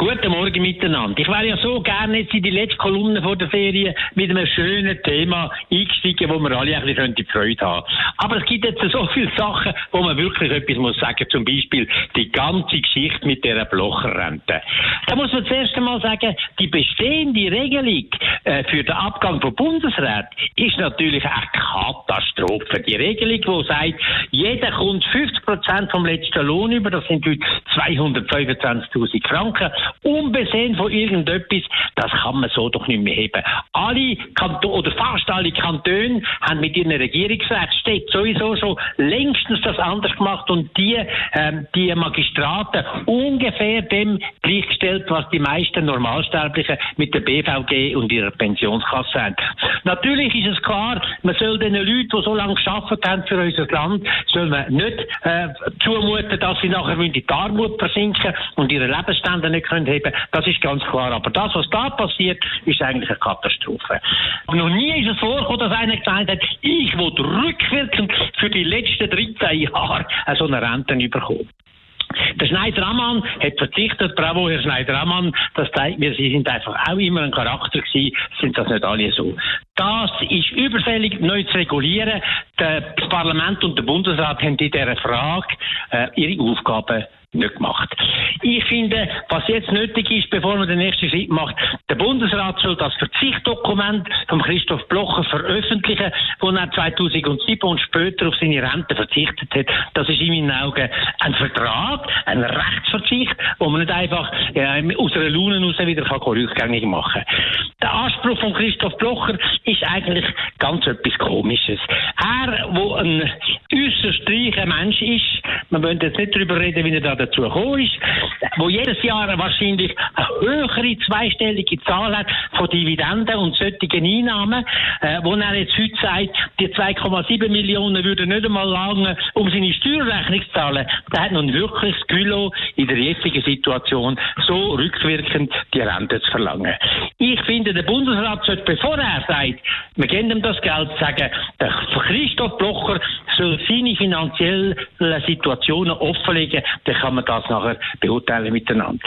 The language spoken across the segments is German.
Guten Morgen miteinander. Ich wäre ja so gerne jetzt in die letzte Kolumne vor der Ferien mit einem schönen Thema eingestiegen, wo wir alle ein bisschen Freude haben Aber es gibt jetzt so viele Sachen, wo man wirklich etwas muss sagen. Zum Beispiel die ganze Geschichte mit der Blocherrente. Da muss man zuerst einmal sagen, die bestehende Regelung äh, für den Abgang von Bundesrat ist natürlich eine Katastrophe. Die Regelung, die sagt, jeder kommt 50 Prozent vom letzten Lohn über, das sind heute 225.000 Franken unbesehen von irgendetwas, das kann man so doch nicht mehr heben. Alle Kantone, oder fast alle Kantone haben mit ihren Regierungsräten sowieso schon längstens das anders gemacht und die, ähm, die Magistraten ungefähr dem gleichgestellt, was die meisten Normalsterblichen mit der BVG und ihrer Pensionskasse haben. Natürlich ist es klar, man soll den Leuten, die so lange geschafft haben für unser Land, soll man nicht äh, zumuten, dass sie nachher in die Armut versinken und ihre Lebensstände nicht können können Das ist ganz klar. Aber das, was da passiert, ist eigentlich eine Katastrophe. Noch nie ist es vorgekommen, dass einer gesagt hat, ich will rückwirkend für die letzten 13 Jahre so eine Rente bekommen. Der Schneider-Ammann hat verzichtet, bravo Herr Schneider-Ammann, das zeigt mir, Sie sind einfach auch immer ein Charakter gewesen, sind das nicht alle so. Das ist überfällig neu zu regulieren. Das Parlament und der Bundesrat haben in dieser Frage äh, ihre Aufgaben nicht gemacht. Ich finde, was jetzt nötig ist, bevor man den nächsten Schritt macht, der Bundesrat soll das Verzichtdokument von Christoph Blocher veröffentlichen, wo er 2007 und später auf seine Rente verzichtet hat. Das ist in meinen Augen ein Vertrag, ein Rechtsverzicht, wo man nicht einfach äh, aus einer Laune heraus wieder rückgängig machen kann. Der Anspruch von Christoph Blocher ist eigentlich ganz etwas Komisches. Er, wo ein äußerst reicher Mensch ist, man wollen jetzt nicht darüber reden, wie er da dazu gekommen ist, wo jedes Jahr wahrscheinlich eine höhere zweistellige Zahl hat von Dividenden und solchen Einnahmen, äh, wo er jetzt heute sagt, die 2,7 Millionen würden nicht einmal lange, um seine Steuerrechnung zu zahlen. Der hat nun wirklich das Gülo in der jetzigen Situation so rückwirkend die Rente zu verlangen. Ich finde, der Bundesrat sollte, bevor er sagt, wir geben ihm das Geld, sagen, der Christoph Blocher soll seine finanziellen Situationen offenlegen, dann kann man das nachher beurteilen miteinander.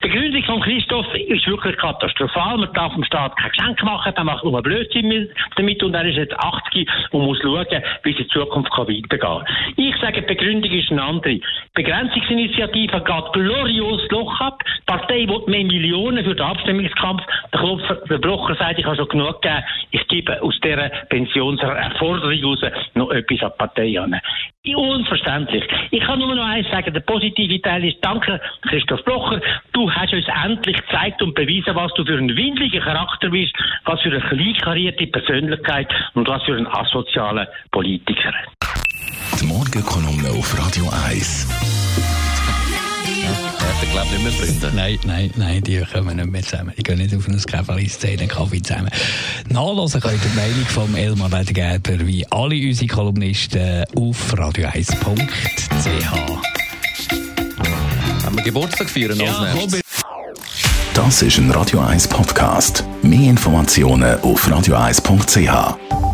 Die Begründung von Christoph ist wirklich katastrophal. Man darf dem Staat kein Geschenk machen, dann macht man Blödsinn damit und er ist jetzt 80 und muss schauen, wie es in Zukunft weitergehen kann. Ich sage, die Begründung ist eine andere. Die Begrenzungsinitiative geht glorios Loch ab. Die Partei will mehr Millionen für den Abstimmungskampf. Der, Klopfer, der Blocher sagt, ich habe schon genug gegeben. Ich gebe aus dieser Pensionserforderung heraus noch etwas an die Partei an. Unverständlich. Ich kann nur noch eins sagen, der positive Teil ist, danke Christoph Blocher, du hast uns endlich gezeigt und bewiesen, was du für ein windiger Charakter bist, was für eine kleinkarierte Persönlichkeit und was für ein asozialer Politiker. Die Morgenkolumne auf Radio 1 er, glaube nicht mehr Freunde. Nein, nein, nein, die kommen nicht mehr zusammen. Die gehen nicht auf eine Käferli-Szene, Kaffee zusammen. Nachlesen könnt ihr die Meinung von Elmar Ledergerber wie alle unsere Kolumnisten auf radio1.ch. Haben wir Geburtstag feiern ja, als Das ist ein Radio 1 Podcast. Mehr Informationen auf radio1.ch.